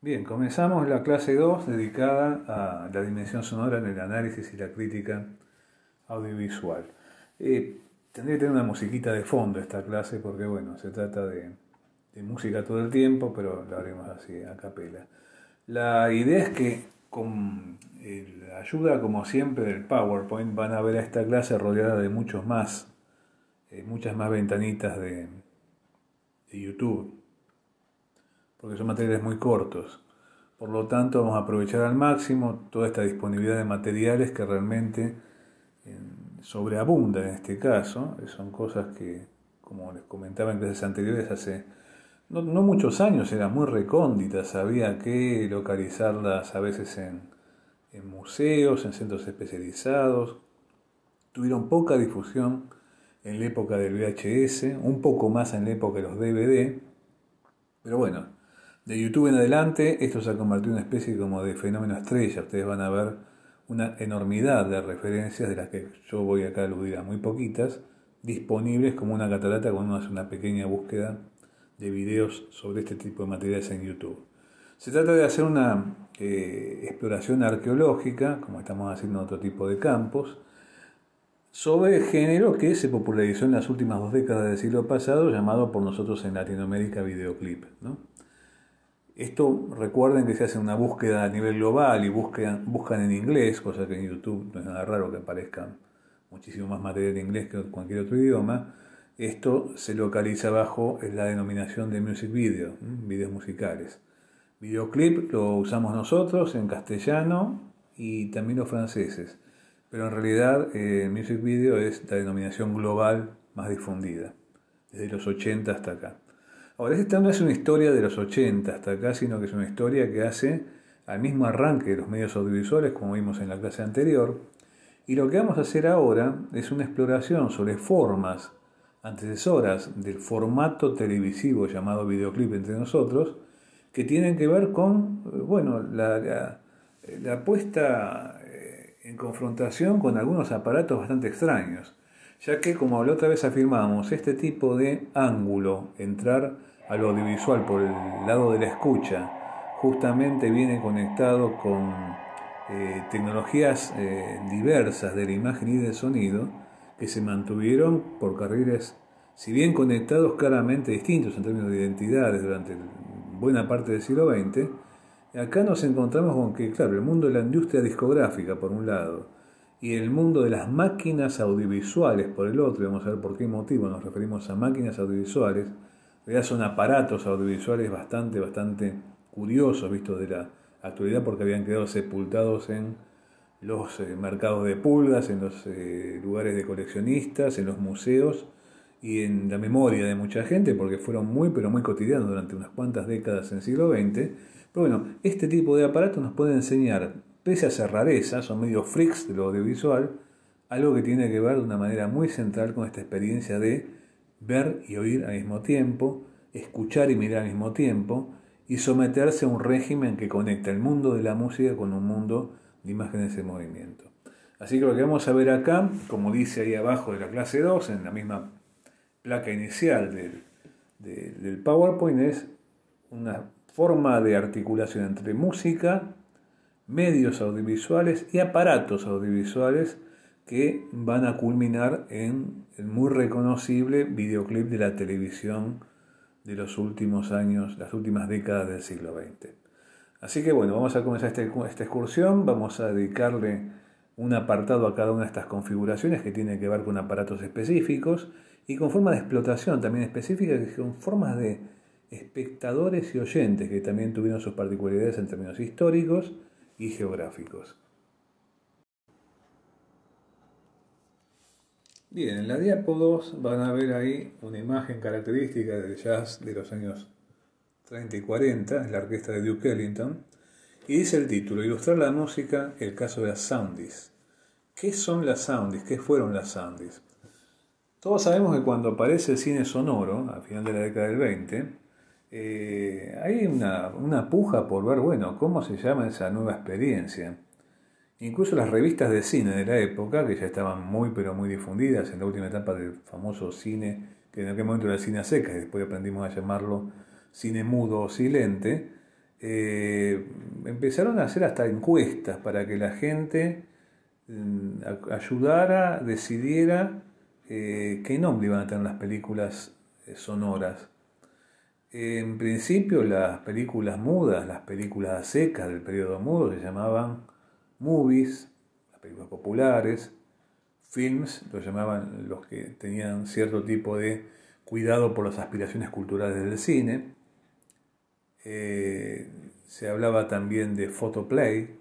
Bien, comenzamos la clase 2 dedicada a la dimensión sonora en el análisis y la crítica audiovisual. Eh, tendría que tener una musiquita de fondo esta clase porque, bueno, se trata de, música todo el tiempo, pero lo haremos así, a capela. La idea es que con la ayuda, como siempre, del PowerPoint van a ver a esta clase rodeada de muchos más, eh, muchas más ventanitas de, de YouTube porque son materiales muy cortos. Por lo tanto, vamos a aprovechar al máximo toda esta disponibilidad de materiales que realmente sobreabunda en este caso. Son cosas que, como les comentaba en clases anteriores, hace no, muchos años eran muy recónditas, había que localizarlas a veces en, en museos, en centros especializados. Tuvieron poca difusión en la época del VHS, un poco más en la época de los DVD, pero bueno, de YouTube en adelante, esto se ha convertido en una especie como de fenómeno estrella. Ustedes van a ver una enormidad de referencias, de las que yo voy acá a aludir a muy poquitas, disponibles como una catarata cuando uno hace una pequeña búsqueda de videos sobre este tipo de materiales en YouTube. Se trata de hacer una eh, exploración arqueológica, como estamos haciendo en otro tipo de campos, sobre el género que se popularizó en las últimas dos décadas del siglo pasado, llamado por nosotros en Latinoamérica videoclip. ¿no? Esto recuerden que se hace una búsqueda a nivel global y buscan, buscan en inglés, cosa que en YouTube no es nada raro que aparezcan muchísimo más material en inglés que cualquier otro idioma. Esto se localiza bajo la denominación de music video, videos musicales. Videoclip lo usamos nosotros en castellano y también los franceses, pero en realidad eh, music video es la denominación global más difundida, desde los 80 hasta acá. Ahora, esta no es una historia de los 80 hasta acá, sino que es una historia que hace al mismo arranque de los medios audiovisuales, como vimos en la clase anterior. Y lo que vamos a hacer ahora es una exploración sobre formas antecesoras del formato televisivo llamado videoclip entre nosotros, que tienen que ver con, bueno, la, la puesta eh, en confrontación con algunos aparatos bastante extraños, ya que, como la otra vez afirmamos, este tipo de ángulo, entrar a lo audiovisual por el lado de la escucha, justamente viene conectado con eh, tecnologías eh, diversas de la imagen y del sonido que se mantuvieron por carriles, si bien conectados claramente distintos en términos de identidades durante buena parte del siglo XX, acá nos encontramos con que, claro, el mundo de la industria discográfica por un lado, y el mundo de las máquinas audiovisuales por el otro, vamos a ver por qué motivo nos referimos a máquinas audiovisuales, realidad son aparatos audiovisuales bastante, bastante curiosos vistos de la actualidad porque habían quedado sepultados en los eh, mercados de pulgas, en los eh, lugares de coleccionistas, en los museos y en la memoria de mucha gente porque fueron muy pero muy cotidianos durante unas cuantas décadas en el siglo XX. Pero bueno, este tipo de aparatos nos puede enseñar, pese a ser rareza, son medio freaks de lo audiovisual, algo que tiene que ver de una manera muy central con esta experiencia de ver y oír al mismo tiempo, escuchar y mirar al mismo tiempo, y someterse a un régimen que conecta el mundo de la música con un mundo de imágenes en movimiento. Así que lo que vamos a ver acá, como dice ahí abajo de la clase 2, en la misma placa inicial del, del PowerPoint, es una forma de articulación entre música, medios audiovisuales y aparatos audiovisuales que van a culminar en el muy reconocible videoclip de la televisión de los últimos años, las últimas décadas del siglo XX. Así que bueno, vamos a comenzar este, esta excursión, vamos a dedicarle un apartado a cada una de estas configuraciones que tiene que ver con aparatos específicos y con formas de explotación también específicas, que son formas de espectadores y oyentes que también tuvieron sus particularidades en términos históricos y geográficos. Bien, en la diapo 2 van a ver ahí una imagen característica del jazz de los años 30 y 40, la orquesta de Duke Ellington, y dice el título, Ilustrar la música, el caso de las soundies. ¿Qué son las soundies? ¿Qué fueron las soundies? Todos sabemos que cuando aparece el cine sonoro, al final de la década del 20, eh, hay una, una puja por ver, bueno, cómo se llama esa nueva experiencia. Incluso las revistas de cine de la época, que ya estaban muy pero muy difundidas en la última etapa del famoso cine, que en aquel momento era cine a secas, y después aprendimos a llamarlo cine mudo o silente, empezaron a hacer hasta encuestas para que la gente mm, ayudara, decidiera qué nombre iban a tener las películas sonoras. En principio las películas mudas, las películas secas del periodo mudo se llamaban movies, las películas populares, films, lo llamaban los que tenían cierto tipo de cuidado por las aspiraciones culturales del cine. Eh, se hablaba también de photoplay,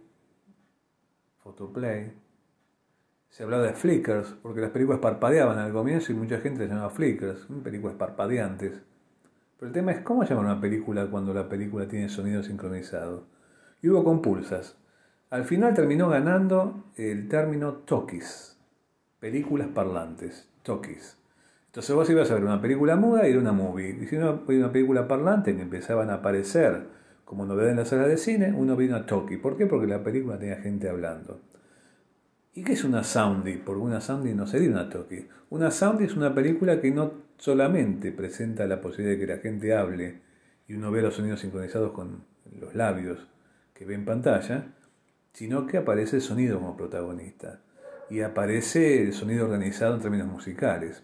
photoplay. Se hablaba de flickers, porque las películas parpadeaban al comienzo y mucha gente las llamaba flickers, películas parpadeantes. Pero el tema es cómo llamar una película cuando la película tiene sonido sincronizado. Y hubo compulsas. Al final terminó ganando el término talkies, películas parlantes, talkies. Entonces vos ibas a ver una película muda y era una movie. Y si uno veía una película parlante que empezaban a aparecer como novedad en la sala de cine, uno veía una talkie. ¿Por qué? Porque la película tenía gente hablando. ¿Y qué es una soundie? Porque una soundie no sería una talkie. Una soundie es una película que no solamente presenta la posibilidad de que la gente hable y uno ve los sonidos sincronizados con los labios que ve en pantalla, sino que aparece el sonido como protagonista y aparece el sonido organizado en términos musicales.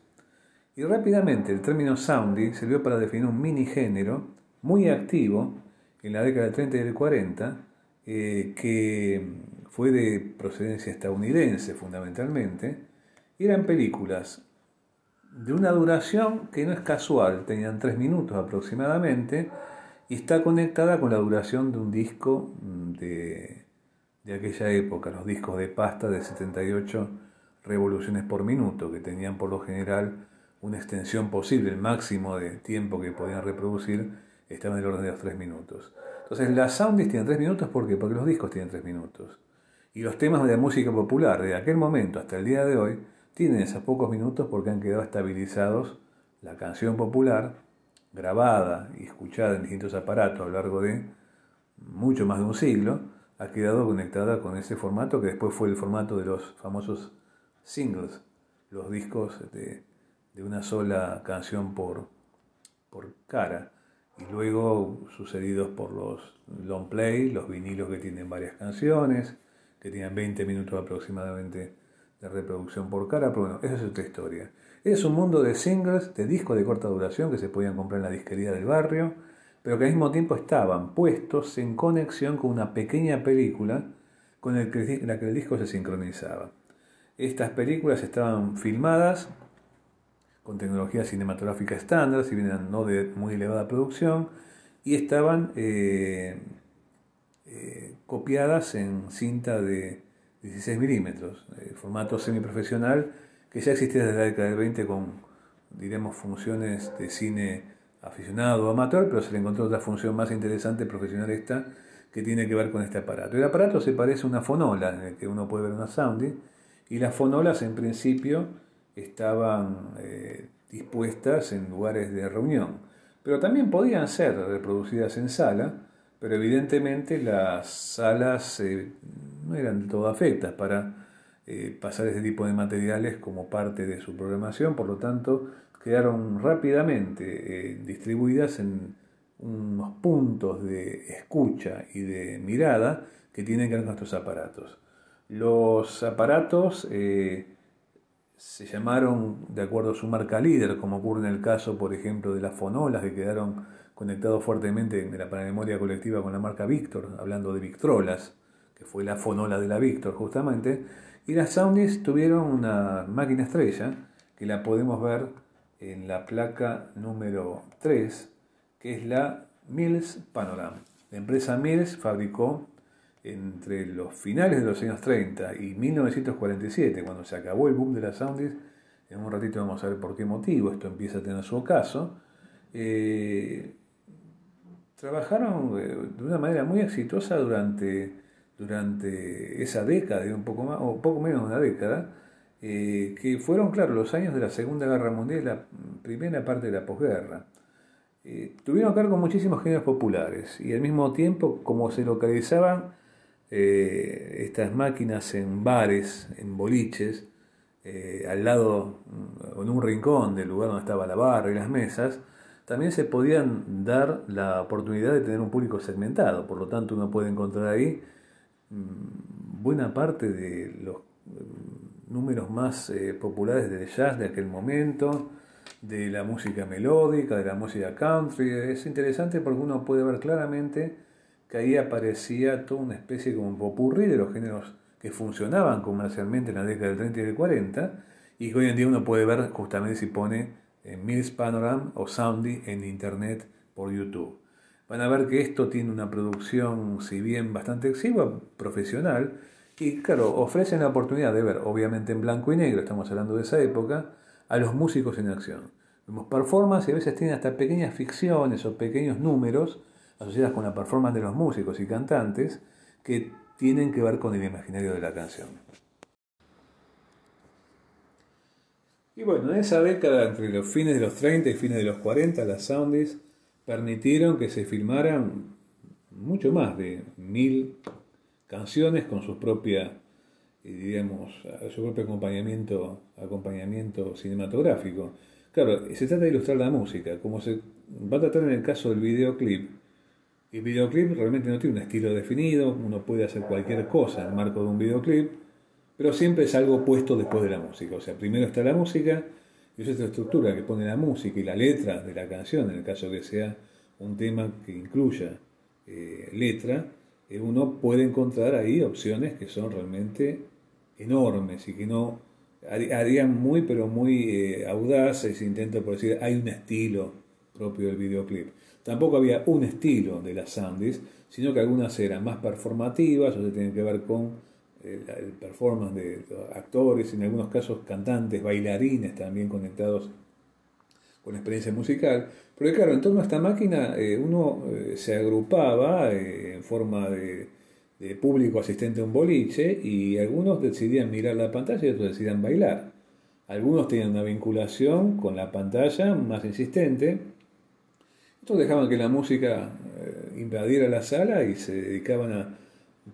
Y rápidamente el término soundy sirvió para definir un mini género muy activo en la década del 30 y del 40, eh, que fue de procedencia estadounidense fundamentalmente, y eran películas de una duración que no es casual, tenían tres minutos aproximadamente, y está conectada con la duración de un disco mm, de, de aquella época, los discos de pasta de 78 revoluciones por minuto, que tenían por lo general una extensión posible, el máximo de tiempo que podían reproducir estaba en el orden de los tres minutos. Entonces las soundis tienen tres minutos, ¿por qué? Porque los discos tienen tres minutos. Y los temas de la música popular de aquel momento hasta el día de hoy tienen esos pocos minutos porque han quedado estabilizados la canción popular, grabada y escuchada en distintos aparatos a lo largo de mucho más de un siglo, ha quedado conectada con ese formato que después fue el formato de los famosos singles, los discos de, una sola canción por, por cara, y luego sucedidos por los long play, los vinilos que tienen varias canciones, que tienen 20 minutos aproximadamente de reproducción por cara, pero bueno, esa es otra historia. Es un mundo de singles, de discos de corta duración que se podían comprar en la disquería del barrio, pero que al mismo tiempo estaban puestos en conexión con una pequeña película con la que el disco se sincronizaba. Estas películas estaban filmadas con tecnología cinematográfica estándar, si bien no de muy elevada producción, y estaban eh, eh, copiadas en cinta de 16 milímetros, eh, formato semiprofesional que ya existía desde la década del 20 con, diremos, funciones de cine aficionado o amateur, pero se le encontró otra función más interesante, profesional esta, que tiene que ver con este aparato. El aparato se parece a una fonola, en el que uno puede ver una sounding, y las fonolas en principio estaban eh, dispuestas en lugares de reunión, pero también podían ser reproducidas en sala, pero evidentemente las salas eh, no eran todo afectas para eh, pasar ese tipo de materiales como parte de su programación, por lo tanto quedaron rápidamente eh, distribuidas en unos puntos de escucha y de mirada que tienen que ver con aparatos. Los aparatos eh, se llamaron de acuerdo a su marca líder, como ocurre en el caso, por ejemplo, de las fonolas que quedaron conectados fuertemente en la memoria colectiva con la marca Victor, hablando de Victrolas, que fue la fonola de la Victor justamente, y las Soundys tuvieron una máquina estrella, que la podemos ver en la placa número 3, que es la Mills Panorama. La empresa Mills fabricó entre los finales de los años 30 y 1947, cuando se acabó el boom de las Soundys, en un ratito vamos a ver por qué motivo esto empieza a tener su ocaso, eh, trabajaron eh, de una manera muy exitosa durante, durante esa década, un poco más, o poco menos de una década, eh, que fueron, claro, los años de la Segunda Guerra Mundial la primera parte de la posguerra. Eh, tuvieron ver con muchísimos géneros populares y al mismo tiempo, como se localizaban eh, estas máquinas en bares, en boliches, al lado, en un rincón del lugar donde estaba la barra y las mesas, también se podían dar la oportunidad de tener un público segmentado, por lo tanto uno puede encontrar ahí mm, buena parte de los mm, números más eh, populares del jazz de aquel momento, de la música melódica, de la música country. Es interesante porque uno puede ver claramente que ahí aparecía toda una especie como un popurrí de los géneros que funcionaban comercialmente en la década del 30 y del 40 y que hoy en día uno puede ver justamente si pone en Mills Panorama o Soundy en internet por YouTube. Van a ver que esto tiene una producción, si bien bastante exigua, profesional, y claro, ofrecen la oportunidad de ver, obviamente en blanco y negro, estamos hablando de esa época, a los músicos en acción. Vemos performance y a veces tienen hasta pequeñas ficciones o pequeños números asociadas con la performance de los músicos y cantantes que tienen que ver con el imaginario de la canción. Y bueno, en esa década, entre los fines de los 30 y fines de los 40, las Soundies permitieron que se filmaran mucho más de mil canciones con su propia, eh, diríamos, su propio acompañamiento, acompañamiento cinematográfico. Claro, se trata de ilustrar la música, como se va a tratar en el caso del videoclip. El videoclip realmente no tiene un estilo definido, uno puede hacer cualquier cosa en el marco de un videoclip, pero siempre es algo puesto después de la música. O sea, primero está la música, y es esta estructura que pone la música y la letra de la canción, en el caso que sea un tema que incluya eh, letra, uno puede encontrar ahí opciones que son realmente enormes y que no harían muy, pero muy eh, audaces, intento por decir, hay un estilo propio del videoclip. Tampoco había un estilo de las Sandys, sino que algunas eran más performativas, o se tienen que ver con el, performance de actores, en algunos casos cantantes, bailarines también conectados con experiencia musical. Pero claro, en torno a esta máquina eh, uno eh, se agrupaba eh, en forma de, de, público asistente a un boliche y algunos decidían mirar la pantalla y otros decidían bailar. Algunos tenían una vinculación con la pantalla más insistente. Otros dejaban que la música invadiera la sala y se dedicaban a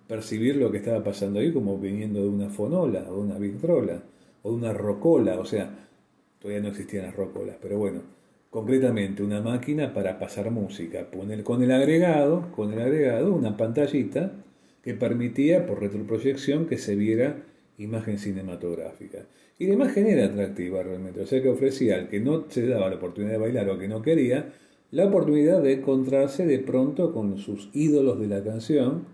percibir lo que estaba pasando ahí como viniendo de una fonola o de una victrola o de una rocola, o sea, todavía no existían las rocolas, pero bueno, concretamente una máquina para pasar música, con el agregado, con el agregado una pantallita que permitía por retroproyección que se viera imagen cinematográfica. Y la imagen era atractiva realmente, o sea que ofrecía al que no se daba la oportunidad de bailar o que no quería, la oportunidad de encontrarse de pronto con sus ídolos de la canción,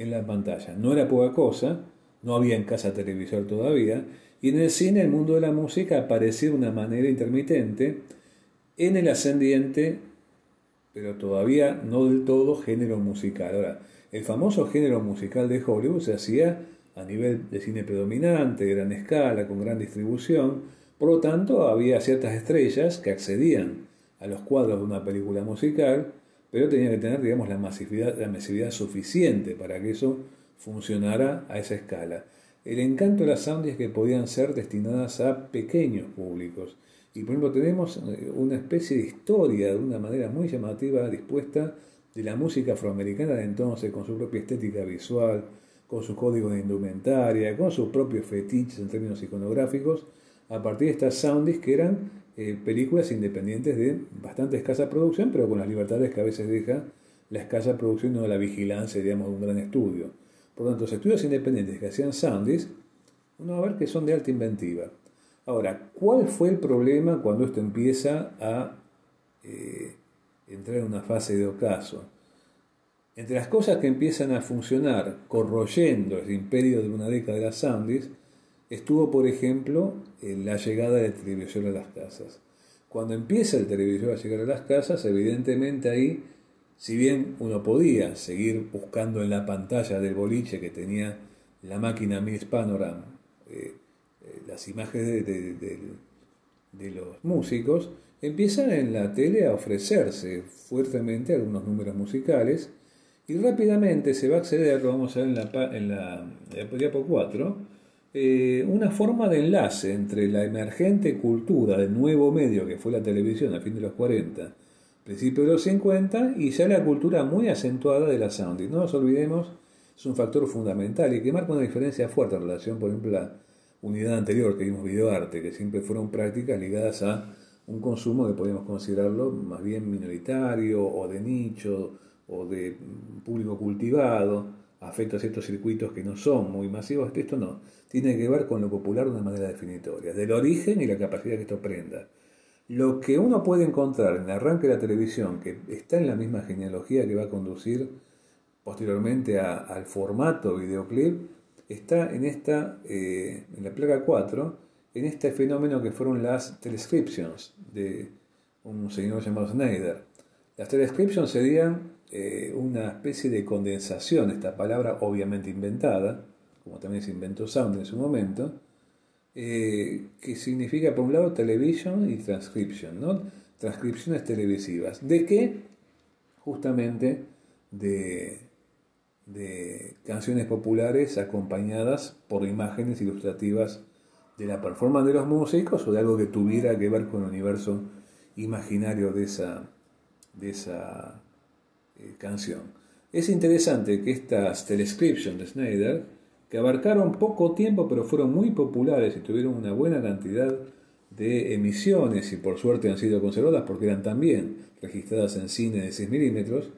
en la pantalla. No era poca cosa, no había en casa televisor todavía, y en el cine el mundo de la música aparecía de una manera intermitente, en el ascendiente, pero todavía no del todo género musical. Ahora, el famoso género musical de Hollywood se hacía a nivel de cine predominante, de gran escala, con gran distribución, por lo tanto había ciertas estrellas que accedían a los cuadros de una película musical, pero tenía que tener, digamos, la masividad, la masividad suficiente para que eso funcionara a esa escala. El encanto de las sound es que podían ser destinadas a pequeños públicos. Y por ejemplo tenemos eh, una especie de historia de una manera muy llamativa dispuesta de la música afroamericana de entonces, con su propia estética visual, con su código de indumentaria, con sus propios fetiches en términos iconográficos, a partir de estas soundies que eran eh, películas independientes de bastante escasa producción, pero con las libertades que a veces deja la escasa producción o la vigilancia, digamos, de un gran estudio. Por tanto, los estudios independientes que hacían soundies, uno va a ver que son de alta inventiva. Ahora, ¿cuál fue el problema cuando esto empieza a eh, entrar en una fase de ocaso? Entre las cosas que empiezan a funcionar corroyendo el imperio de una década de las soundies, estuvo, por ejemplo, en la llegada del televisor a las casas. Cuando empieza el televisor a llegar a las casas, evidentemente ahí, si bien uno podía seguir buscando en la pantalla del boliche que tenía la máquina Miss Panorama, eh, eh, las imágenes de, de, los músicos, empiezan en la tele a ofrecerse fuertemente algunos números musicales y rápidamente se va a acceder, lo vamos a ver en la, en la, en la diapo 4, eh, una forma de enlace entre la emergente cultura del nuevo medio que fue la televisión a fin de los 40, principios de los 50 y ya la cultura muy acentuada de la sound. Y no nos olvidemos, es un factor fundamental y que marca una diferencia fuerte en relación, por ejemplo, a la unidad anterior que vimos videoarte, que siempre fueron prácticas ligadas a un consumo que podemos considerarlo más bien minoritario o de nicho o de público cultivado, afecta a ciertos circuitos que no son muy masivos. Esto no, tiene que ver con lo popular de una manera definitoria, del origen y la capacidad que esto prenda. Lo que uno puede encontrar en el arranque de la televisión, que está en la misma genealogía que va a conducir posteriormente al formato videoclip, está en esta, eh, en la placa 4, en este fenómeno que fueron las telescriptions de un señor llamado Snyder. Las telescriptions serían eh, una especie de condensación, esta palabra obviamente inventada, como también se inventó sound en su momento, eh, que significa por un lado television y transcription, ¿no? transcripciones televisivas. ¿De qué? Justamente de, de canciones populares acompañadas por imágenes ilustrativas de la performance de los músicos o de algo que tuviera que ver con el universo imaginario de esa, de esa eh, canción. Es interesante que estas telescriptions de Snyder que abarcaron poco tiempo pero fueron muy populares y tuvieron una buena cantidad de emisiones y por suerte han sido conservadas porque eran también registradas en cine de 6 milímetros.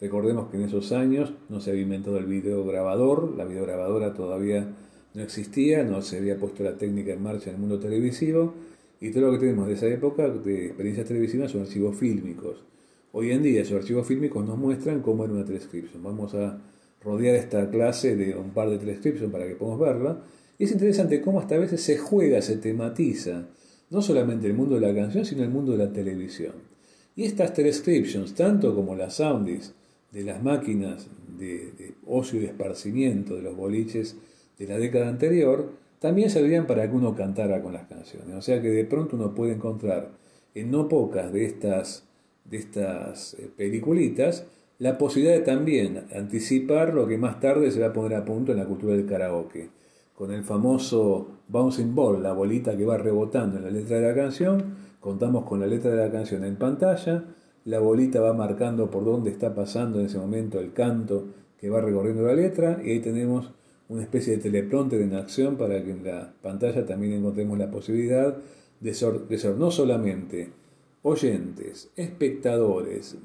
Recordemos que en esos años no se había inventado el videograbador, la videograbadora todavía no existía, no se había puesto la técnica en marcha en el mundo televisivo y todo lo que tenemos de esa época de experiencias televisivas son archivos fílmicos. Hoy en día esos archivos fílmicos nos muestran cómo era una transcripción. Vamos a rodear esta clase de un par de transcriptions para que podamos verla. Es interesante cómo hasta veces se juega, se tematiza, no solamente el mundo de la canción, sino el mundo de la televisión. Y estas transcriptions, tanto como las soundies de las máquinas de, ocio y de esparcimiento de los boliches de la década anterior, también servían para que uno cantara con las canciones. O sea que de pronto uno puede encontrar en no pocas de estas, de estas eh, peliculitas la posibilidad de también anticipar lo que más tarde se va a poner a punto en la cultura del karaoke, con el famoso bouncing ball, la bolita que va rebotando en la letra de la canción, contamos con la letra de la canción en pantalla, la bolita va marcando por dónde está pasando en ese momento el canto que va recorriendo la letra, y ahí tenemos una especie de teleprompter en acción para que en la pantalla también encontremos la posibilidad de de ser no solamente oyentes, espectadores,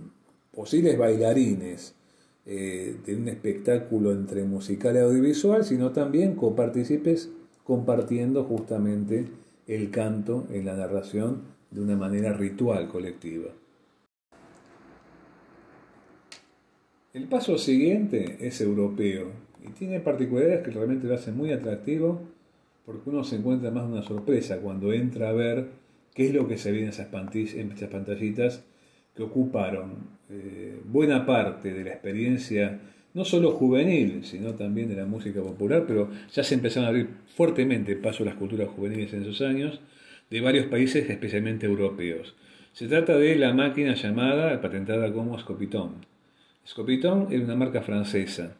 posibles bailarines eh, de un espectáculo entre musical y audiovisual, sino también copartícipes compartiendo justamente el canto en la narración de una manera ritual colectiva. El paso siguiente es europeo y tiene particularidades que realmente lo hacen muy atractivo porque uno se encuentra más una sorpresa cuando entra a ver qué es lo que se ve en esas, pantallitas que ocuparon eh, buena parte de la experiencia, no solo juvenil, sino también de la música popular, pero ya se empezaron a abrir fuertemente paso a las culturas juveniles en esos años, de varios países, especialmente europeos. Se trata de la máquina llamada, patentada como Scopiton. Scopiton es una marca francesa.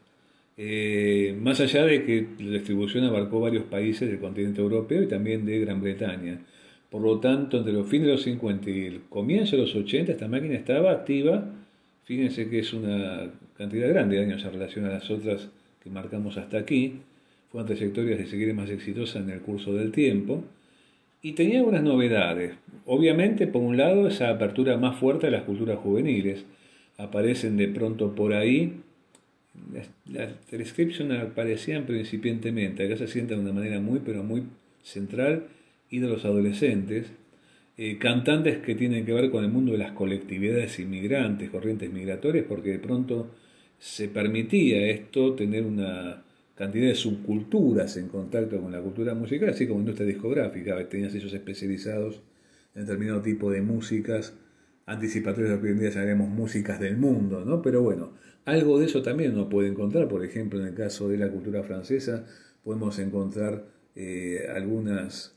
Eh, más allá de que la distribución abarcó varios países del continente europeo y también de Gran Bretaña. Por lo tanto, entre los fines de los 50 y el comienzo de los 80, esta máquina estaba activa. Fíjense que es una cantidad grande de años en relación a las otras que marcamos hasta aquí. Fueron trayectorias de seguir más exitosas en el curso del tiempo. Y tenía algunas novedades. Obviamente, por un lado, esa apertura más fuerte a las culturas juveniles. Aparecen de pronto por ahí. Las transcriptions aparecían principientemente. Acá se sienta de una manera muy, pero muy central y de los adolescentes, eh, cantantes que tienen que ver con el mundo de las colectividades inmigrantes, corrientes migratorias, porque de pronto se permitía esto, tener una cantidad de subculturas en contacto con la cultura musical, así como industria discográfica, tenías esos especializados en determinado tipo de músicas anticipatorias que hoy en día llamaremos músicas del mundo, ¿no? Pero bueno, algo de eso también uno puede encontrar, por ejemplo, en el caso de la cultura francesa, podemos encontrar eh, algunas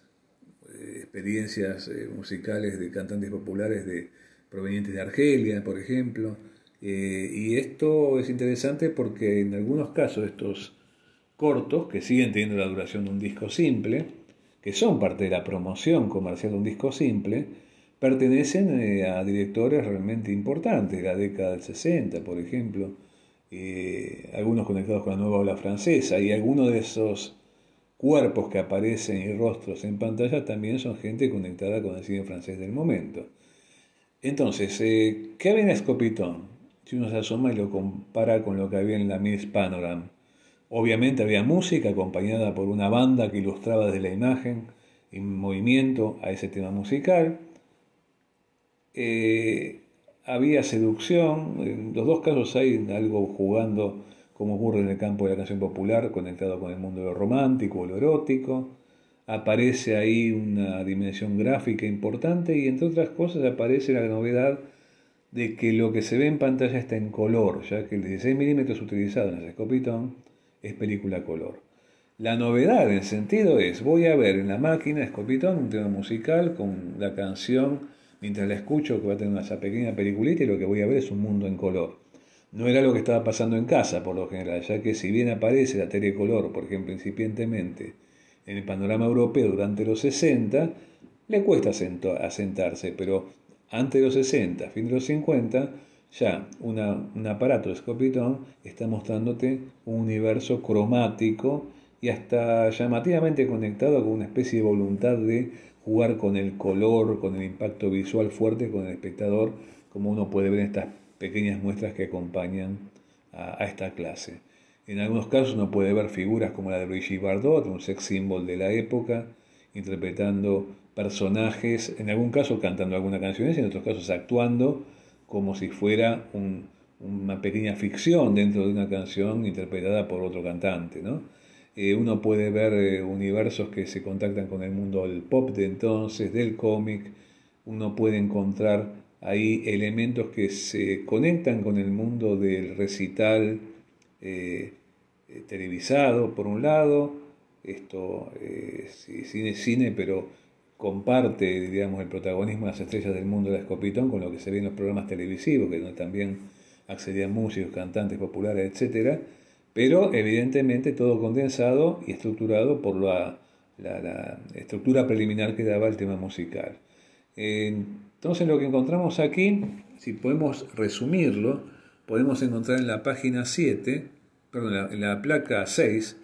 experiencias eh, musicales de cantantes populares de, provenientes de Argelia, por ejemplo. Eh, y esto es interesante porque en algunos casos estos cortos, que siguen teniendo la duración de un disco simple, que son parte de la promoción comercial de un disco simple, pertenecen eh, a directores realmente importantes, de la década del 60, por ejemplo, algunos conectados con la nueva ola francesa, y algunos de esos cuerpos que aparecen y rostros en pantalla también son gente conectada con el cine francés del momento. Entonces, ¿qué había en Scopitón? Si uno se asoma y lo compara con lo que había en la Miss Panorama. Obviamente había música acompañada por una banda que ilustraba desde la imagen en movimiento a ese tema musical. Eh, había seducción, en los dos casos hay algo jugando como ocurre en el campo de la canción popular, conectado con el mundo de lo romántico o lo erótico. Aparece ahí una dimensión gráfica importante y entre otras cosas aparece la novedad de que lo que se ve en pantalla está en color, ya que el 16 milímetros utilizado en el escopitón es película color. La novedad en sentido es, voy a ver en la máquina escopitón un tema musical con la canción, mientras la escucho que va a tener una pequeña peliculita y lo que voy a ver es un mundo en color. No era lo que estaba pasando en casa por lo general, ya que si bien aparece la color, por ejemplo, incipientemente en el panorama europeo durante los 60, le cuesta asentarse, pero antes de los 60, fin de los 50, ya un aparato de Scopitón está mostrándote un universo cromático y hasta llamativamente conectado con una especie de voluntad de jugar con el color, con el impacto visual fuerte con el espectador, como uno puede ver en estas pequeñas muestras que acompañan a, esta clase. En algunos casos uno puede ver figuras como la de Brigitte Bardot, un sex symbol de la época, interpretando personajes, en algún caso cantando alguna canción y en otros casos actuando como si fuera una pequeña ficción dentro de una canción interpretada por otro cantante. ¿no? Eh, uno puede ver eh, universos que se contactan con el mundo del pop de entonces, del cómic, uno puede encontrar ahí elementos que se conectan con el mundo del recital eh, televisado, por un lado, esto es cine, cine, pero comparte, digamos, el protagonismo de las estrellas del mundo de la Escopitón con lo que se ve en los programas televisivos, que también accedían músicos, cantantes populares, etc., pero evidentemente todo condensado y estructurado por la, estructura preliminar que daba el tema musical. Entonces lo que encontramos aquí, si podemos resumirlo, podemos encontrar en la página 7, perdón, en la placa 6,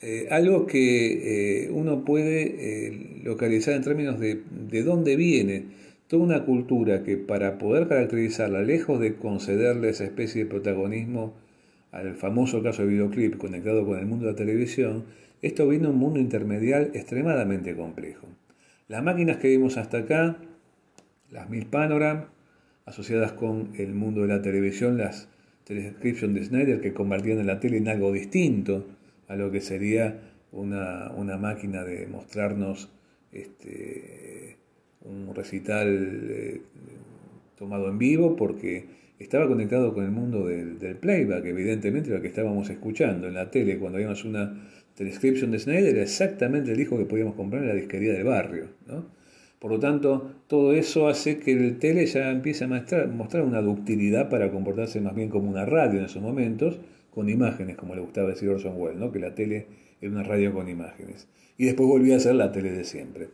eh, algo que eh, uno puede eh, localizar en términos de, de dónde viene toda una cultura que para poder caracterizarla, lejos de concederle esa especie de protagonismo al famoso caso de videoclip conectado con el mundo de la televisión, esto vino a un mundo intermedial extremadamente complejo. Las máquinas que vimos hasta acá, las mil Panoram, asociadas con el mundo de la televisión, las Telescription de Snyder, que convertían en la tele en algo distinto, a lo que sería una, máquina de mostrarnos este, un recital eh, tomado en vivo porque estaba conectado con el mundo del, playback, evidentemente lo que estábamos escuchando en la tele cuando vimos una transcription de Snyder era exactamente el disco que podíamos comprar en la disquería del barrio. Por lo tanto, todo eso hace que el tele ya empiece a mostrar, mostrar una ductilidad para comportarse más bien como una radio en esos momentos, con imágenes, como le gustaba decir Orson Welles, ¿no? que la tele era una radio con imágenes. Y después volvía a ser la tele de siempre.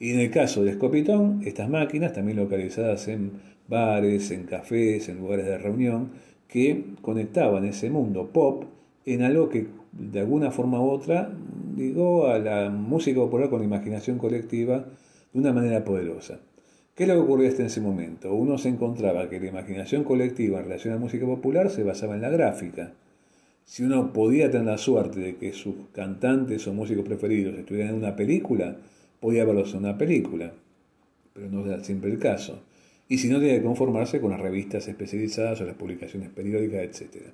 Y en el caso de Scopitón, estas máquinas, también localizadas en bares, en cafés, en lugares de reunión, que conectaban ese mundo pop en algo que de alguna forma u otra ligó a la música popular con la imaginación colectiva de una manera poderosa. ¿Qué que ocurrió hasta ese momento? Uno se encontraba que la imaginación colectiva en relación a la música popular se basaba en la gráfica, si uno podía tener la suerte de que sus cantantes o músicos preferidos estuvieran en una película, podía verlos en una película, pero no era siempre el caso. Y si no, tenía que conformarse con las revistas especializadas o las publicaciones periódicas, etc.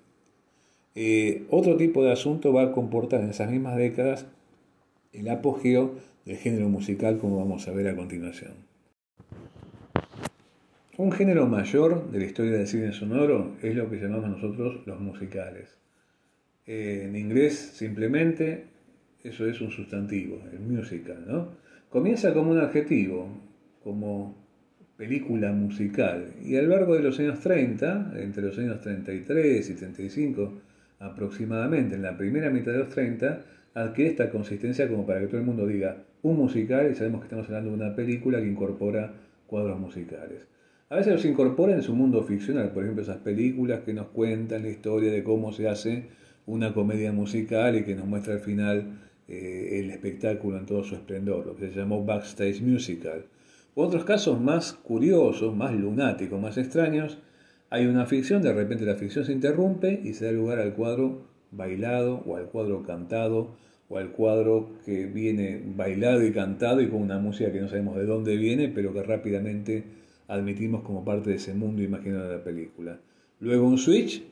Eh, otro tipo de asunto va a comportar en esas mismas décadas el apogeo del género musical, como vamos a ver a continuación. Un género mayor de la historia del cine sonoro es lo que llamamos nosotros los musicales. Eh, en inglés simplemente eso es un sustantivo, el musical, ¿no? Comienza como un adjetivo, como película musical, y a lo largo de los años 30, entre los años 33 y 35 aproximadamente, en la primera mitad de los 30, adquiere esta consistencia como para que todo el mundo diga un musical y sabemos que estamos hablando de una película que incorpora cuadros musicales. A veces los incorpora en su mundo ficcional, por ejemplo, esas películas que nos cuentan la historia de cómo se hace una comedia musical y que nos muestra al final eh, el espectáculo en todo su esplendor, lo que se llamó backstage musical. U otros casos más curiosos, más lunáticos, más extraños, hay una ficción, de repente la ficción se interrumpe y se da lugar al cuadro bailado o al cuadro cantado o al cuadro que viene bailado y cantado y con una música que no sabemos de dónde viene, pero que rápidamente admitimos como parte de ese mundo imaginario de la película. Luego un switch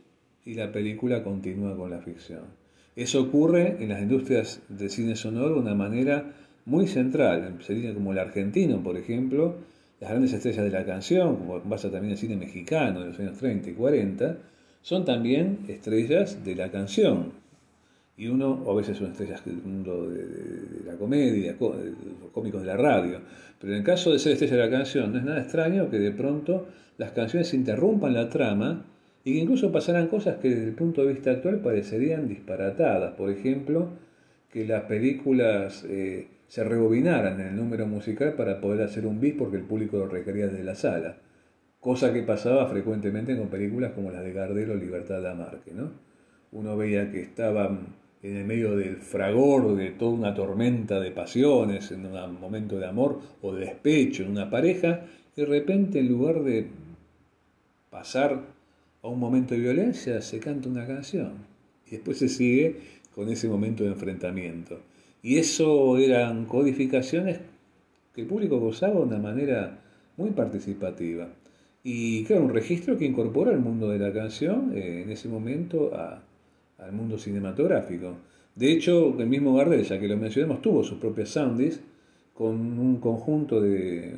y la película continúa con la ficción. Eso ocurre en las industrias de cine sonoro de una manera muy central. Sería como el argentino, por ejemplo, las grandes estrellas de la canción, como pasa también el cine mexicano de los años 30 y 40, son también estrellas de la canción y uno, o a veces son estrellas del mundo de, la comedia, cómicos de la radio, pero en el caso de ser estrella de la canción, no es nada extraño que de pronto las canciones interrumpan la trama y que incluso pasaran cosas que desde el punto de vista actual parecerían disparatadas. Por ejemplo, que las películas eh, se rebobinaran en el número musical para poder hacer un bis porque el público lo requería desde la sala. Cosa que pasaba frecuentemente con películas como las de Gardel o Libertad de Amarque. ¿no? Uno veía que estaban en el medio del fragor de toda una tormenta de pasiones, en un momento de amor o de despecho en una pareja, y de repente en lugar de pasar a un momento de violencia, se canta una canción. Y después se sigue con ese momento de enfrentamiento. Y eso eran codificaciones que el público gozaba de una manera muy participativa. Y claro, un registro que incorpora el mundo de la canción eh, en ese momento a, al mundo cinematográfico. De hecho, el mismo Gardel, ya que lo mencionamos, tuvo sus propias soundies con un conjunto de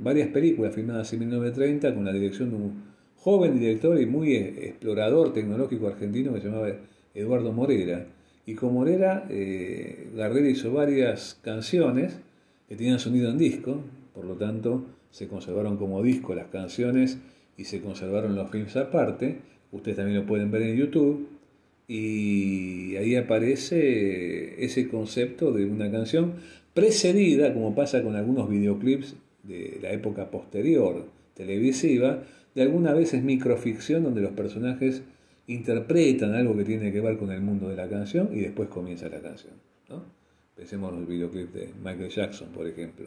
varias películas filmadas en 1930 con la dirección de un joven director y muy explorador tecnológico argentino que se llamaba Eduardo Morera. Y con Morera, eh, Gardel hizo varias canciones que tenían sonido en disco, por lo tanto se conservaron como disco las canciones y se conservaron los films aparte. Ustedes también lo pueden ver en YouTube y ahí aparece ese concepto de una canción precedida, como pasa con algunos videoclips de la época posterior televisiva, de alguna vez es microficción donde los personajes interpretan algo que tiene que ver con el mundo de la canción y después comienza la canción. ¿no? Pensemos en los videoclips de Michael Jackson, por ejemplo.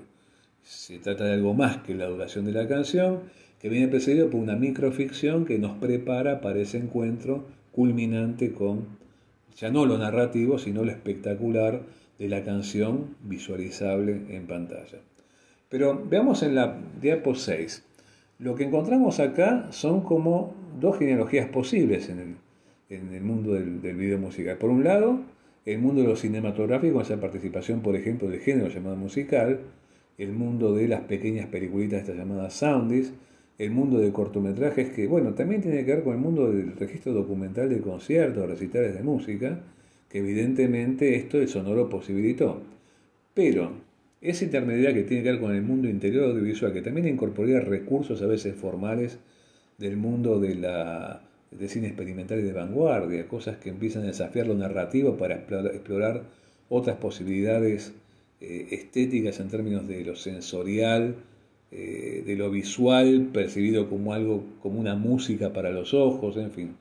Se trata de algo más que la duración de la canción, que viene precedido por una microficción que nos prepara para ese encuentro culminante con ya no lo narrativo, sino lo espectacular de la canción visualizable en pantalla. Pero veamos en la diapo 6. Lo que encontramos acá son como dos genealogías posibles en el, mundo del, del, video musical. Por un lado, el mundo de lo cinematográfico, esa participación, por ejemplo, del género llamado musical, el mundo de las pequeñas peliculitas, estas llamadas soundies, el mundo de cortometrajes, que bueno, también tiene que ver con el mundo del registro documental de conciertos, recitales de música, que evidentemente esto el sonoro posibilitó. Pero esa intermediaria que tiene que ver con el mundo interior audiovisual, que también incorpora recursos a veces formales del mundo de la de cine experimental y de vanguardia, cosas que empiezan a desafiar lo narrativo para explorar otras posibilidades eh, estéticas en términos de lo sensorial, eh, de lo visual percibido como algo, como una música para los ojos, en fin.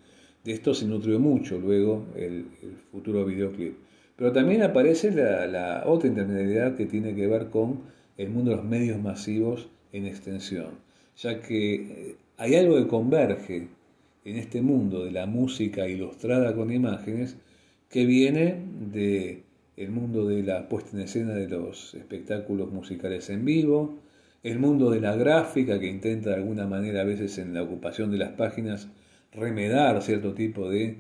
De esto se nutrió mucho luego el, futuro videoclip. Pero también aparece la, otra intermedialidad que tiene que ver con el mundo de los medios masivos en extensión, ya que eh, hay algo que converge en este mundo de la música ilustrada con imágenes que viene de el mundo de la puesta en escena de los espectáculos musicales en vivo, el mundo de la gráfica que intenta de alguna manera a veces en la ocupación de las páginas remedar cierto tipo de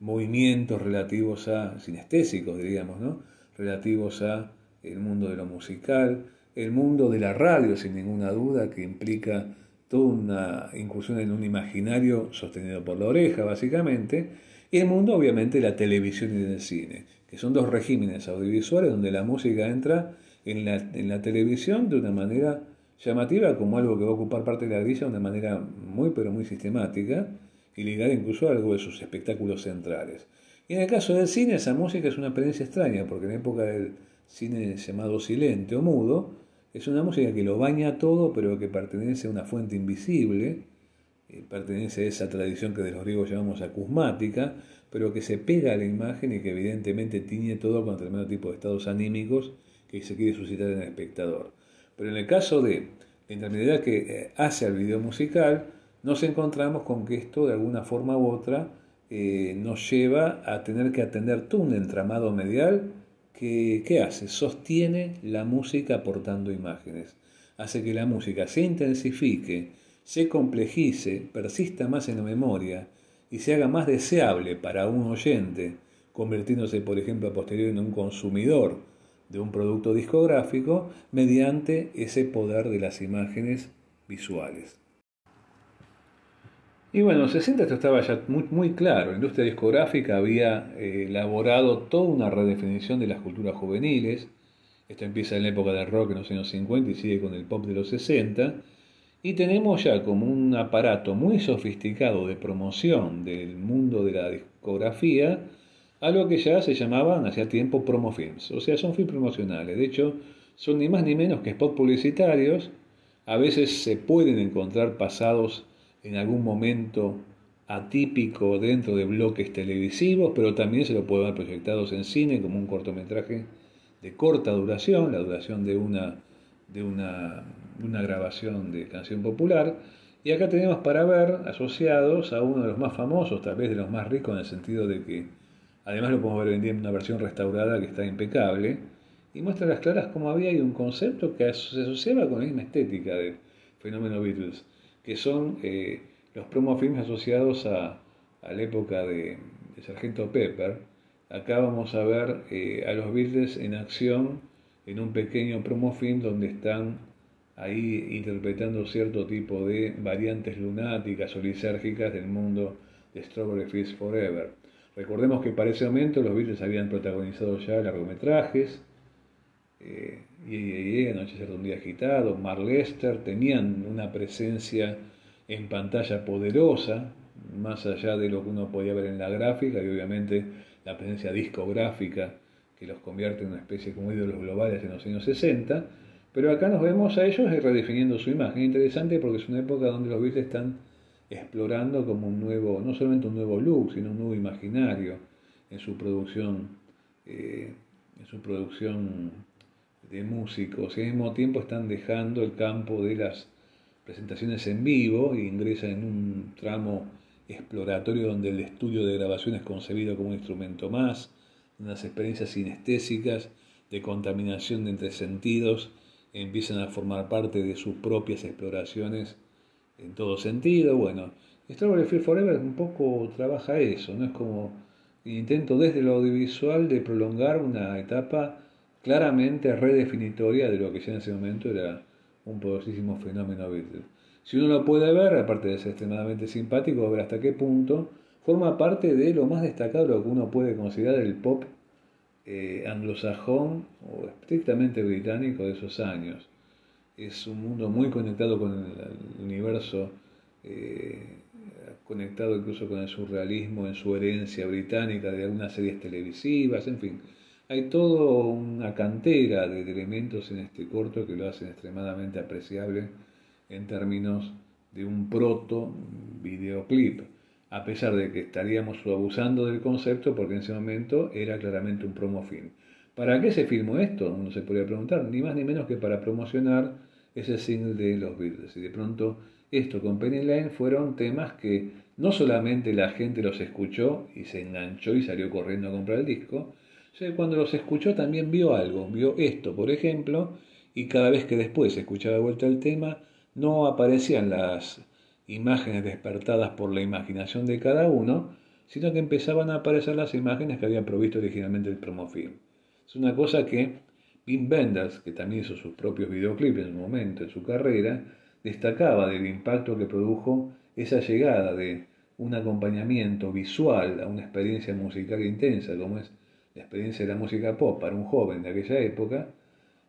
movimientos relativos a sinestésicos, diríamos, ¿no? Relativos a el mundo de lo musical, el mundo de la radio, sin ninguna duda, que implica toda una incursión en un imaginario sostenido por la oreja, básicamente, y el mundo, obviamente, de la televisión y del cine, que son dos regímenes audiovisuales donde la música entra en la, en la televisión de una manera llamativa como algo que va a ocupar parte de la grilla de una manera muy pero muy sistemática y ligada incluso a algo de sus espectáculos centrales. Y en el caso del cine, esa música es una experiencia extraña, porque en la época del cine llamado silente o mudo, es una música que lo baña todo, pero que pertenece a una fuente invisible, eh, pertenece a esa tradición que de los griegos llamamos acusmática, pero que se pega a la imagen y que evidentemente tiñe todo con determinado tipo de estados anímicos que se quiere suscitar en el espectador. Pero en el caso de la intermediariedad que eh, hace al video musical, nos encontramos con que esto de alguna forma u otra eh, nos lleva a tener que atender todo un entramado medial que ¿qué hace? Sostiene la música aportando imágenes. Hace que la música se intensifique, se complejice, persista más en la memoria y se haga más deseable para un oyente, convirtiéndose, por ejemplo, a posteriori en un consumidor de un producto discográfico mediante ese poder de las imágenes visuales. Y bueno, en los 60 esto estaba ya muy, claro. La industria discográfica había eh, elaborado toda una redefinición de las culturas juveniles. Esto empieza en la época del rock en los años 50 y sigue con el pop de los 60. Y tenemos ya como un aparato muy sofisticado de promoción del mundo de la discografía, algo que ya se llamaban hacía tiempo promofilms. O sea, son films promocionales. De hecho, son ni más ni menos que spots publicitarios. A veces se pueden encontrar pasados en algún momento atípico dentro de bloques televisivos, pero también se lo puede ver proyectados en cine como un cortometraje de corta duración, la duración de una, de una, una grabación de canción popular. Y acá tenemos para ver asociados a uno de los más famosos, tal vez de los más ricos en el sentido de que además lo podemos ver hoy en una versión restaurada que está impecable y muestra las claras cómo había un concepto que se asociaba con la misma estética del fenómeno Beatles que son eh, los promofilms asociados a, la época de, Sargento Pepper. Acá vamos a ver eh, a los Beatles en acción en un pequeño promofilm donde están ahí interpretando cierto tipo de variantes lunáticas o lisérgicas del mundo de Strawberry Fields Forever. Recordemos que para ese momento los Beatles habían protagonizado ya largometrajes, eh, y, Anochecer de un día agitado, Mar Lester, tenían una presencia en pantalla poderosa, más allá de lo que uno podía ver en la gráfica y obviamente la presencia discográfica que los convierte en una especie como ídolos globales en los años 60, pero acá nos vemos a ellos redefiniendo su imagen. Interesante porque es una época donde los Beatles están explorando como un nuevo, no solamente un nuevo look, sino un nuevo imaginario en su producción, eh, en su producción de músicos y al mismo tiempo están dejando el campo de las presentaciones en vivo e ingresan en un tramo exploratorio donde el estudio de grabación es concebido como un instrumento más, unas experiencias sinestésicas de contaminación de entre sentidos empiezan a formar parte de sus propias exploraciones en todo sentido. Bueno, Strawberry Field Forever un poco trabaja eso, no es como intento desde lo audiovisual de prolongar una etapa claramente redefinitoria de lo que ya en ese momento era un poderosísimo fenómeno Beatles. Si uno lo puede ver, aparte de ser extremadamente simpático, ver hasta qué punto forma parte de lo más destacado de lo que uno puede considerar el pop eh, anglosajón o estrictamente británico de esos años. Es un mundo muy conectado con el, universo, eh, conectado incluso con el surrealismo en su herencia británica de algunas series televisivas, en fin hay toda una cantera de elementos en este corto que lo hacen extremadamente apreciable en términos de un proto videoclip, a pesar de que estaríamos abusando del concepto porque en ese momento era claramente un promo film. ¿Para qué se filmó esto? Uno se podría preguntar, ni más ni menos que para promocionar ese single de los Beatles. Y de pronto esto con Penny Lane fueron temas que no solamente la gente los escuchó y se enganchó y salió corriendo a comprar el disco, cuando los escuchó también vio algo, vio esto, por ejemplo, y cada vez que después escuchaba de vuelta el tema, no aparecían las imágenes despertadas por la imaginación de cada uno, sino que empezaban a aparecer las imágenes que había provisto originalmente el promofilm. Es una cosa que Wim Wenders, que también hizo sus propios videoclips en un momento en su carrera, destacaba del impacto que produjo esa llegada de un acompañamiento visual a una experiencia musical intensa como es la experiencia de la música pop para un joven de aquella época,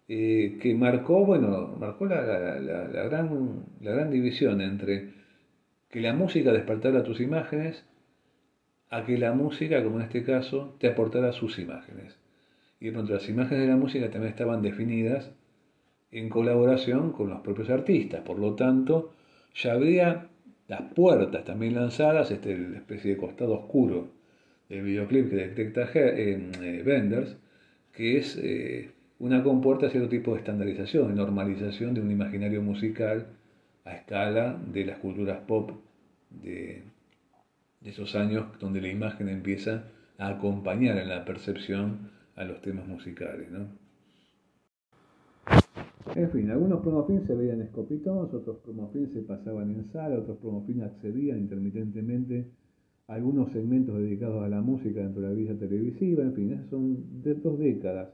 eh, que marcó, bueno, marcó la, gran, la gran división entre que la música despertara tus imágenes a que la música, como en este caso, te aportara sus imágenes. Y de pronto las imágenes de la música también estaban definidas en colaboración con los propios artistas. Por lo tanto, ya habría las puertas también lanzadas, este, especie de costado oscuro del videoclip que detecta eh, Benders, que es eh, una compuerta a cierto tipo de estandarización, de normalización de un imaginario musical a escala de las culturas pop de, esos años donde la imagen empieza a acompañar en la percepción a los temas musicales. ¿no? En fin, algunos promofins se veían escopitones, otros promofins se pasaban en sala, otros promofins accedían intermitentemente a algunos segmentos dedicados a la música dentro de la vida televisiva, en fin, esas son de dos décadas,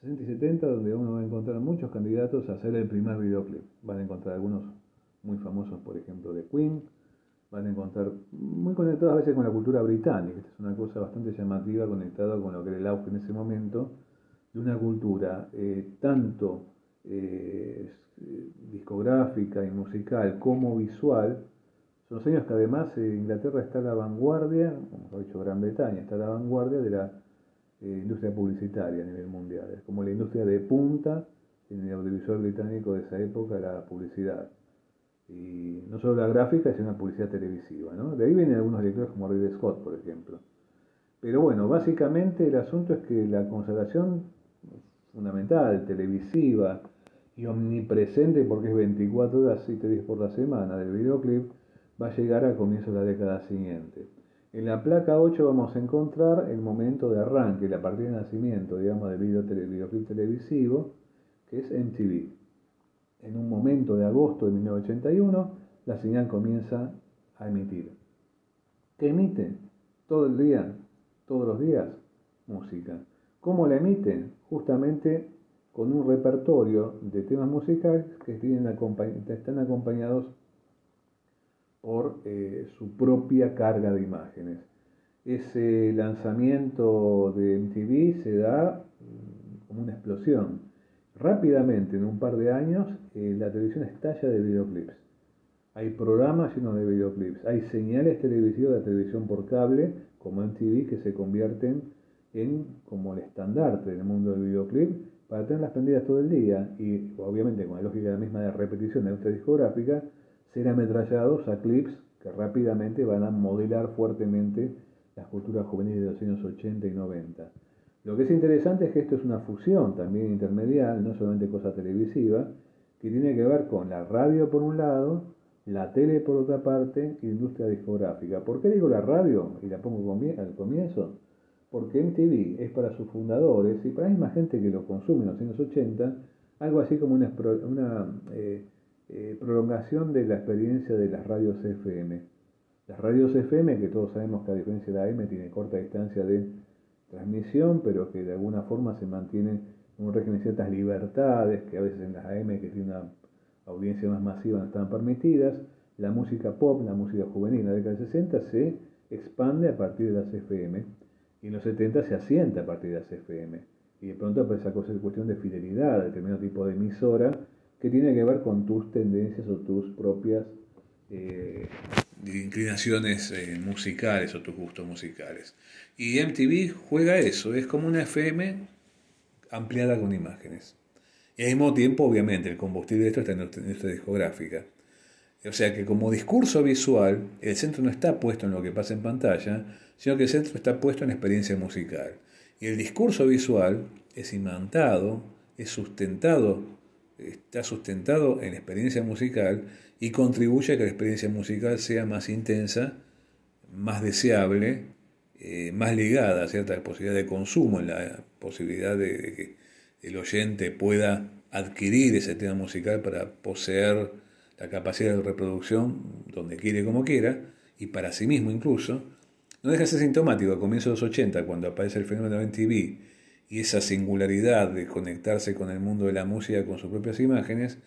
60 y 70, donde uno va a encontrar muchos candidatos a hacer el primer videoclip. Van a encontrar algunos muy famosos, por ejemplo, de Queen, van a encontrar muy conectados a veces con la cultura británica, es una cosa bastante llamativa conectada con lo que era el auge en ese momento, de una cultura eh, tanto eh, discográfica y musical como visual, son los años que además eh, Inglaterra está a la vanguardia, como ha dicho Gran Bretaña, está a la vanguardia de la industria publicitaria a nivel mundial, es como la industria de punta en el audiovisual británico de esa época, la publicidad y no solo la gráfica, sino la publicidad televisiva. ¿no? De ahí vienen algunos directores como Ridley Scott, por ejemplo. Pero bueno, básicamente el asunto es que la consagración fundamental, televisiva y omnipresente, porque es 24 horas, 7 días por la semana del videoclip, va a llegar a comienzos de la década siguiente. En la placa 8 vamos a encontrar el momento de arranque, la partida de nacimiento, digamos, del video, videoclip televisivo, que es MTV en un momento de agosto de 1981, la señal comienza a emitir. ¿Qué emite? Todo el día, todos los días, música. ¿Cómo la emite? Justamente con un repertorio de temas musicales que están acompañados por eh, su propia carga de imágenes. Ese lanzamiento de MTV se da mm, como una explosión Rápidamente, en un par de años, eh, la televisión estalla de videoclips. Hay programas llenos de videoclips. Hay señales televisivas de televisión por cable, como MTV, que se convierten en como el estandarte del mundo del videoclip para tenerlas prendidas todo el día y obviamente con la lógica misma de repetición de nuestra discográfica, ser ametrallados a clips que rápidamente van a modelar fuertemente las culturas juveniles de los años 80 y 90. Lo que es interesante es que esto es una fusión también intermedial, no solamente cosa televisiva, que tiene que ver con la radio por un lado, la tele por otra parte y la industria discográfica. ¿Por qué digo la radio? Y la pongo al comienzo. Porque MTV es para sus fundadores y para la misma gente que lo consume en los años 80, algo así como una, eh, eh, prolongación de la experiencia de las radios FM. Las radios FM, que todos sabemos que a diferencia de la AM tiene corta distancia de transmisión, pero que de alguna forma se mantiene un régimen de ciertas libertades que a veces en las AM, que tiene una audiencia más masiva, no están permitidas. La música pop, la música juvenil en la década del 60 se expande a partir de las FM y en los 70 se asienta a partir de las FM. Y de pronto aparece esa cosa cuestión de fidelidad a determinado tipo de emisora que tiene que ver con tus tendencias o tus propias eh, inclinaciones eh, musicales o tus gustos musicales. Y MTV juega eso, es como una FM ampliada con imágenes. Y al mismo tiempo, obviamente, el combustible de esto está en nuestra discográfica. O sea que como discurso visual, el centro no está puesto en lo que pasa en pantalla, sino que el centro está puesto en experiencia musical. Y el discurso visual es imantado, es sustentado, está sustentado en experiencia musical y contribuye a que la experiencia musical sea más intensa, más deseable, eh, más ligada a cierta posibilidad de consumo, en la posibilidad de, que el oyente pueda adquirir ese tema musical para poseer la capacidad de reproducción donde quiere como quiera y para sí mismo incluso, no deja de ser sintomático a comienzos de los 80 cuando aparece el fenómeno de MTV y esa singularidad de conectarse con el mundo de la música con sus propias imágenes,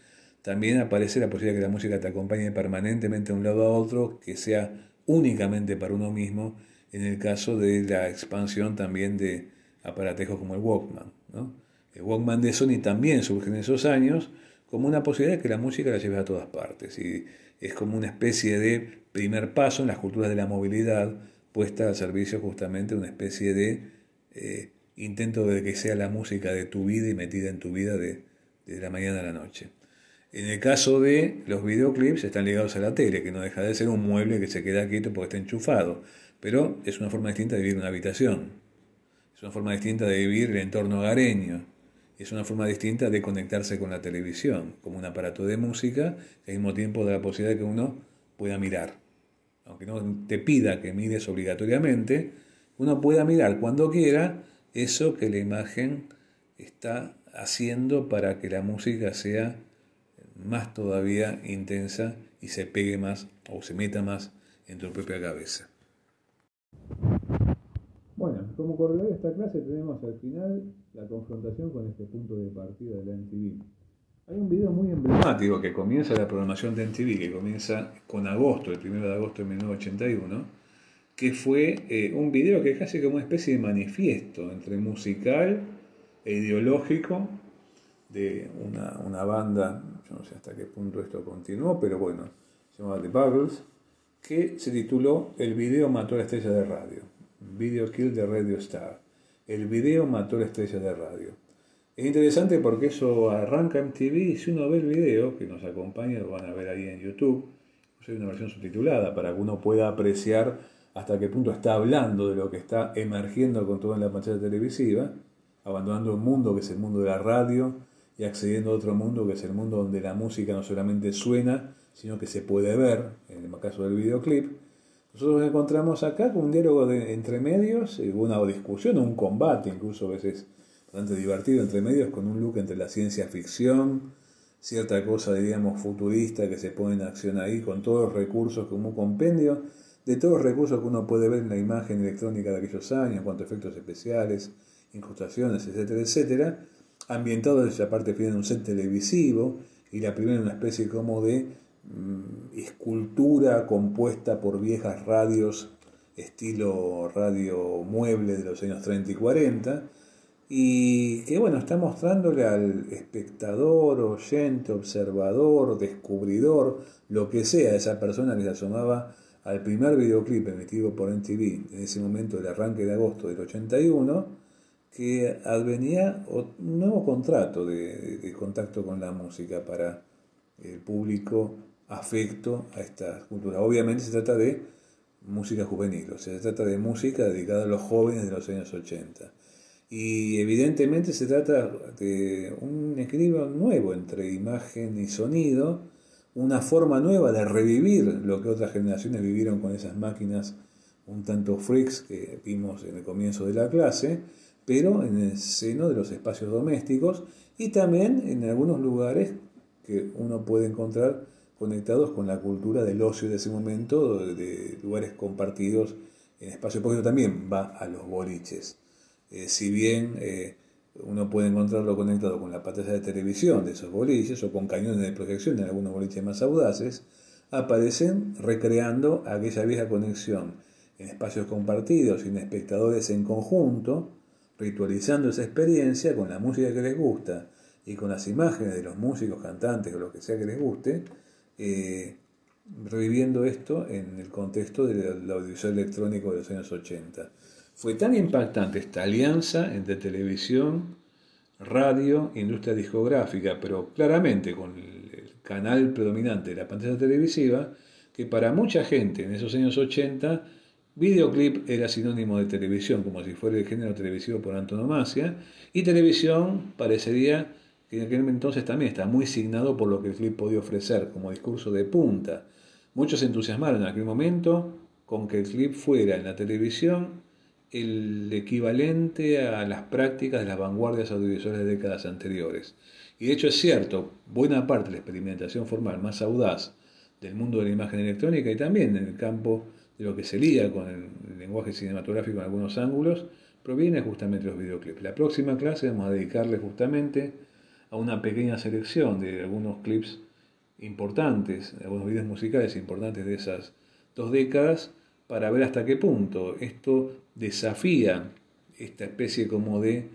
también aparece la posibilidad de que la música te acompañe permanentemente de un lado a otro, que sea únicamente para uno mismo, en el caso de la expansión también de aparatejos como el Walkman. El Walkman de Sony también surge en esos años como una posibilidad de que la música la lleve a todas partes. Y es como una especie de primer paso en las culturas de la movilidad puesta al servicio justamente de una especie de eh, intento de que sea la música de tu vida y metida en tu vida de, de la mañana a la noche. En el caso de los videoclips están ligados a la tele, que no deja de ser un mueble que se queda quieto porque está enchufado, pero es una forma distinta de vivir una habitación, es una forma distinta de vivir el entorno hogareño, es una forma distinta de conectarse con la televisión, como un aparato de música, y al mismo tiempo da la posibilidad de que uno pueda mirar. Aunque no te pida que mires obligatoriamente, uno pueda mirar cuando quiera eso que la imagen está haciendo para que la música sea más todavía intensa y se pegue más o se meta más en tu propia cabeza. Bueno, como correlario de esta clase tenemos al final la confrontación con este punto de partida de la MTV. Hay un video muy emblemático que comienza la programación de MTV, que comienza con agosto, el 1 de agosto de 1981, que fue eh, un video que es casi como una especie de manifiesto entre musical e ideológico de una, una, banda, yo no sé hasta qué punto esto continuó, pero bueno, se llamaba The Buggles, que se tituló El video mató a la estrella de radio, Video Kill de Radio Star. El video mató a la estrella de radio. Es interesante porque eso arranca en TV y si uno ve el video, que nos acompaña, lo van a ver ahí en YouTube, hay una versión subtitulada para que uno pueda apreciar hasta qué punto está hablando de lo que está emergiendo con todo en la pantalla televisiva, abandonando un mundo que es el mundo de la radio y accediendo a otro mundo que es el mundo donde la música no solamente suena, sino que se puede ver, en el caso del videoclip. Nosotros nos encontramos acá con un diálogo entre medios, eh, una discusión, un combate incluso a veces bastante divertido entre medios, con un look entre la ciencia ficción, cierta cosa, diríamos, futurista que se pone en acción ahí, con todos los recursos como un compendio de todos los recursos que uno puede ver en la imagen electrónica de aquellos años, en cuanto a efectos especiales, incrustaciones, etcétera, etcétera, ambientado desde la parte final en un set televisivo y la primera una especie como de mm, escultura compuesta por viejas radios estilo radio mueble de los años 30 y 40 y que bueno, está mostrándole al espectador, oyente, observador, descubridor, lo que sea, esa persona que se asomaba al primer videoclip emitido por MTV en ese momento del arranque de agosto del 81, que advenía un nuevo contrato de, contacto con la música para el público afecto a esta cultura. Obviamente se trata de música juvenil, o sea, se trata de música dedicada a los jóvenes de los años 80. Y evidentemente se trata de un equilibrio nuevo entre imagen y sonido, una forma nueva de revivir lo que otras generaciones vivieron con esas máquinas un tanto freaks que vimos en el comienzo de la clase, pero en el seno de los espacios domésticos y también en algunos lugares que uno puede encontrar conectados con la cultura del ocio de ese momento, de lugares compartidos en espacio, porque también va a los boliches. Eh, si bien eh, uno puede encontrarlo conectado con la pantalla de televisión de esos boliches o con cañones de proyección en algunos boliches más audaces, aparecen recreando aquella vieja conexión en espacios compartidos y en espectadores en conjunto, ritualizando esa experiencia con la música que les gusta y con las imágenes de los músicos, cantantes o lo que sea que les guste, eh, reviviendo esto en el contexto del audiovisual electrónico de los años 80. Fue tan impactante esta alianza entre televisión, radio, industria discográfica, pero claramente con el canal predominante de la pantalla televisiva, que para mucha gente en esos años 80 videoclip era sinónimo de televisión, como si fuera el género televisivo por antonomasia, y televisión parecería que en aquel entonces también está muy signado por lo que el clip podía ofrecer como discurso de punta. Muchos se entusiasmaron en aquel momento con que el clip fuera en la televisión el equivalente a las prácticas de las vanguardias audiovisuales de décadas anteriores. Y de hecho es cierto, buena parte de la experimentación formal más audaz del mundo de la imagen electrónica y también en el campo de lo que se lía con el lenguaje cinematográfico en algunos ángulos, proviene justamente de los videoclips. La próxima clase vamos a dedicarle justamente a una pequeña selección de algunos clips importantes, algunos videos musicales importantes de esas dos décadas, para ver hasta qué punto esto desafía esta especie como de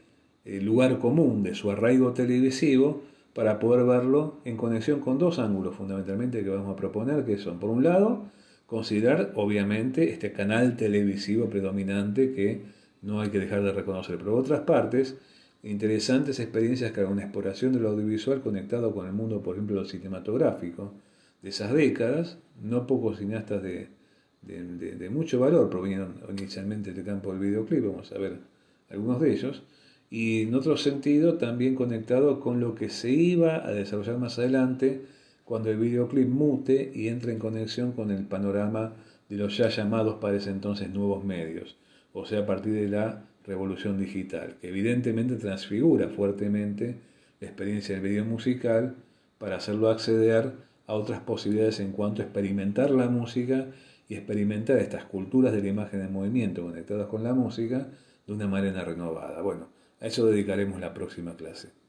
eh, lugar común de su arraigo televisivo para poder verlo en conexión con dos ángulos fundamentalmente que vamos a proponer, que son, por un lado, considerar obviamente este canal televisivo predominante que no hay que dejar de reconocer, por otras partes, interesantes experiencias que una exploración de lo audiovisual conectado con el mundo, por ejemplo, cinematográfico de esas décadas. No pocos cineastas de, de, mucho valor provinieron inicialmente del campo del videoclip, vamos a ver algunos de ellos. Y en otro sentido, también conectado con lo que se iba a desarrollar más adelante cuando el videoclip mute y entre en conexión con el panorama de los ya llamados para ese entonces nuevos medios, o sea, a partir de la revolución digital, que evidentemente transfigura fuertemente la experiencia del video musical para hacerlo acceder a otras posibilidades en cuanto a experimentar la música y experimentar estas culturas de la imagen en movimiento conectadas con la música de una manera renovada. Bueno, a eso dedicaremos la próxima clase.